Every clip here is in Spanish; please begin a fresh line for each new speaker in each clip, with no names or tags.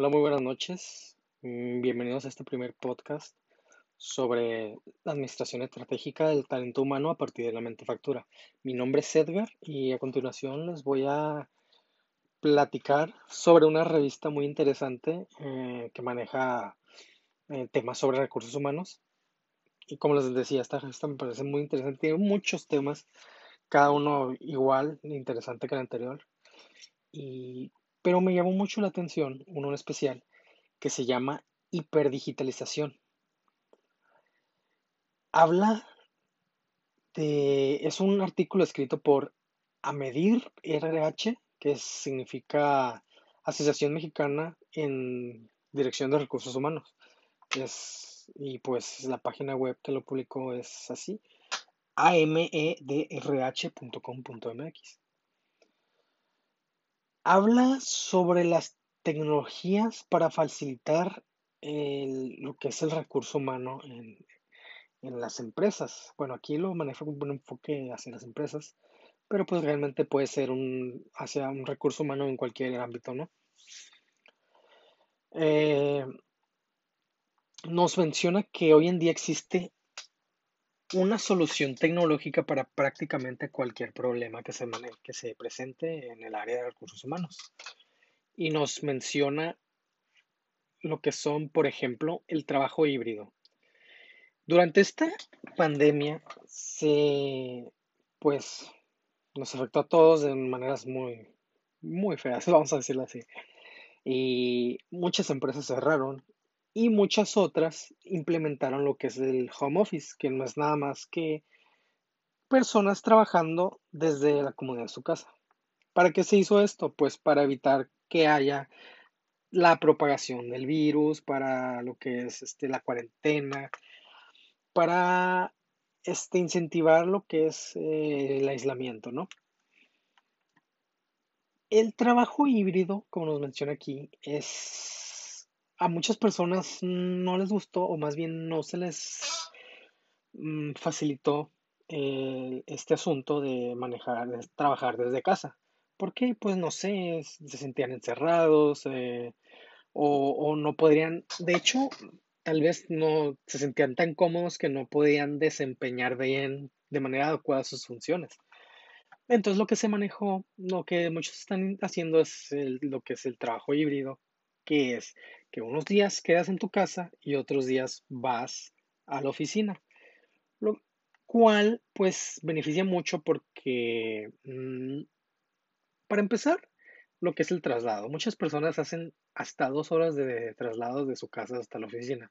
Hola, muy buenas noches. Mm, Bienvenidos a este primer podcast sobre la administración estratégica del talento humano a partir de la mentefactura. Mi nombre es Edgar y a continuación les voy a platicar sobre una revista muy interesante eh, que maneja eh, temas sobre recursos humanos. Y como les decía, esta revista me parece muy interesante. Tiene muchos temas, cada uno igual interesante que el anterior. Y pero me llamó mucho la atención uno en especial que se llama hiperdigitalización. Habla de, es un artículo escrito por Amedir RH, que significa Asociación Mexicana en Dirección de Recursos Humanos. Y pues la página web que lo publicó es así, amedrh.com.mx habla sobre las tecnologías para facilitar el- lo que es el recurso humano en, las empresas. Bueno, aquí lo maneja con un enfoque hacia las empresas, pero pues realmente puede ser un, hacia un recurso humano en cualquier ámbito, ¿no? Eh, nos menciona que hoy en día existe una solución tecnológica para prácticamente cualquier problema que se, que se presente en el área de recursos humanos. Y nos menciona lo que son, por ejemplo, el trabajo híbrido. Durante esta pandemia se, pues, nos afectó a todos de maneras muy, muy feas, vamos a decirlo así. Y muchas empresas cerraron y muchas otras implementaron lo que es el home office, que no es nada más que personas trabajando desde la comodidad de su casa. ¿Para qué se hizo esto? Pues para evitar que haya la propagación del virus, para lo que es este, la cuarentena, para este, incentivar lo que es eh, el aislamiento, ¿no? El trabajo híbrido, como nos menciona aquí, es a muchas personas no les gustó o más bien no se les mm, facilitó eh, este asunto de manejar, trabajar desde casa. ¿Por qué? Pues no sé, se sentían encerrados eh, o, o no podrían, de hecho, tal vez no se sentían tan cómodos que no podían desempeñar bien de manera adecuada sus funciones. Entonces lo que se manejó, lo que muchos están haciendo es el- lo que es el trabajo híbrido, que es que unos días quedas en tu casa y otros días vas a la oficina, lo cual pues beneficia mucho porque mm, para empezar, lo que es el traslado. Muchas personas hacen hasta dos horas de traslado de su casa hasta la oficina,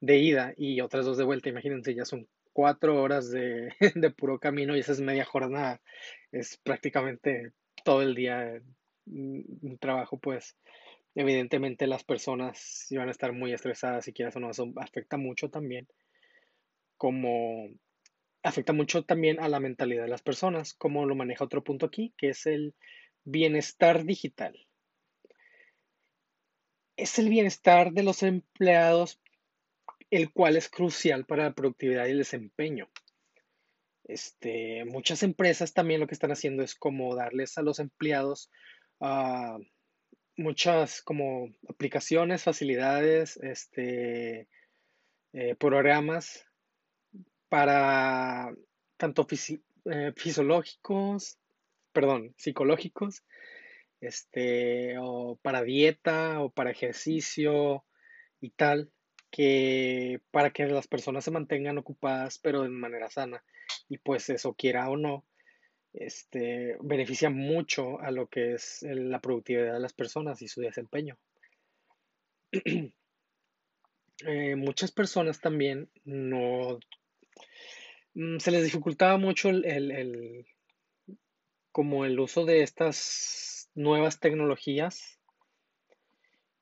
de ida y otras dos de vuelta. Imagínense, ya son cuatro horas de, de puro camino y esa es media jornada. Es prácticamente todo el día mm, un trabajo, pues evidentemente las personas iban a estar muy estresadas y quieras o no, eso afecta mucho también, como afecta mucho también a la mentalidad de las personas, como lo maneja otro punto aquí, que es el bienestar digital. Es el bienestar de los empleados, el cual es crucial para la productividad y el desempeño. Este, muchas empresas también lo que están haciendo es como darles a los empleados ah, muchas como aplicaciones, facilidades, este, eh, programas para tanto eh, fisiológicos, perdón, psicológicos, este, o para dieta o para ejercicio y tal, que para que las personas se mantengan ocupadas pero de manera sana. Y pues eso quiera o no, este, beneficia mucho a lo que es la productividad de las personas y su desempeño. Eh, muchas personas también no mm, se les dificultaba mucho el, el- el- como el uso de estas nuevas tecnologías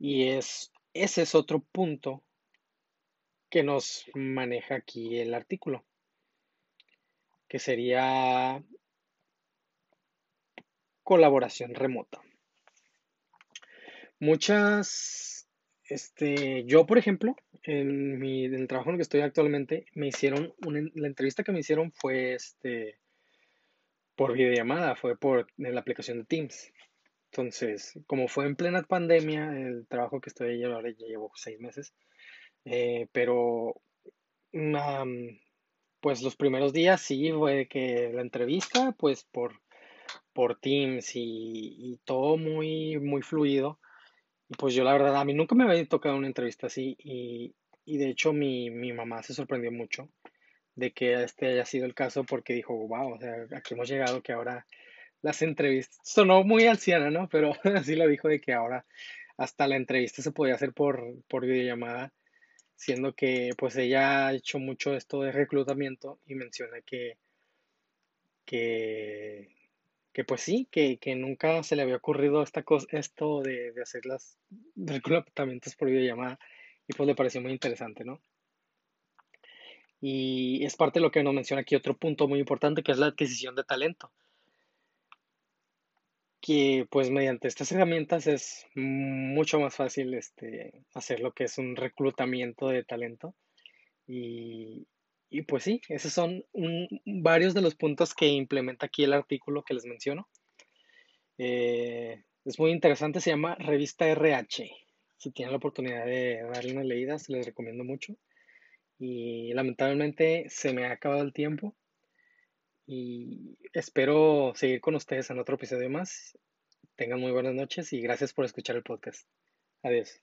y es ese es otro punto que nos maneja aquí el artículo, que sería colaboración remota. Muchas, este, yo por ejemplo, en mi, en el trabajo en el que estoy actualmente, me hicieron, una, la entrevista que me hicieron fue este, por videollamada, fue por en la aplicación de Teams. Entonces, como fue en plena pandemia, el trabajo que estoy ahora ya llevo seis meses, eh, pero pues los primeros días sí fue que la entrevista, pues por, por Teams y, todo muy, muy fluido. Y pues yo la verdad, a mí nunca me había tocado una entrevista así y, y de hecho mi, mi mamá se sorprendió mucho de que este haya sido el caso porque dijo, wow, o sea, aquí hemos llegado que ahora las entrevistas, sonó muy anciana, ¿no? Pero así lo dijo de que ahora hasta la entrevista se podía hacer por, por videollamada, siendo que pues ella ha hecho mucho esto de reclutamiento y menciona que, que, que pues sí, que, que nunca se le había ocurrido esta cosa, esto de, de hacer los reclutamientos por videollamada y pues le pareció muy interesante, ¿no? Y es parte de lo que nos menciona aquí otro punto muy importante, que es la adquisición de talento. Que pues mediante estas herramientas es mucho más fácil este, hacer lo que es un reclutamiento de talento. Y, y pues sí, esos son varios de los puntos que implementa aquí el artículo que les menciono. Eh, es muy interesante, se llama Revista RH. Si tienen la oportunidad de darle una leída, se les recomiendo mucho. Y lamentablemente se me ha acabado el tiempo. Y espero seguir con ustedes en otro episodio más. Tengan muy buenas noches y gracias por escuchar el podcast. Adiós.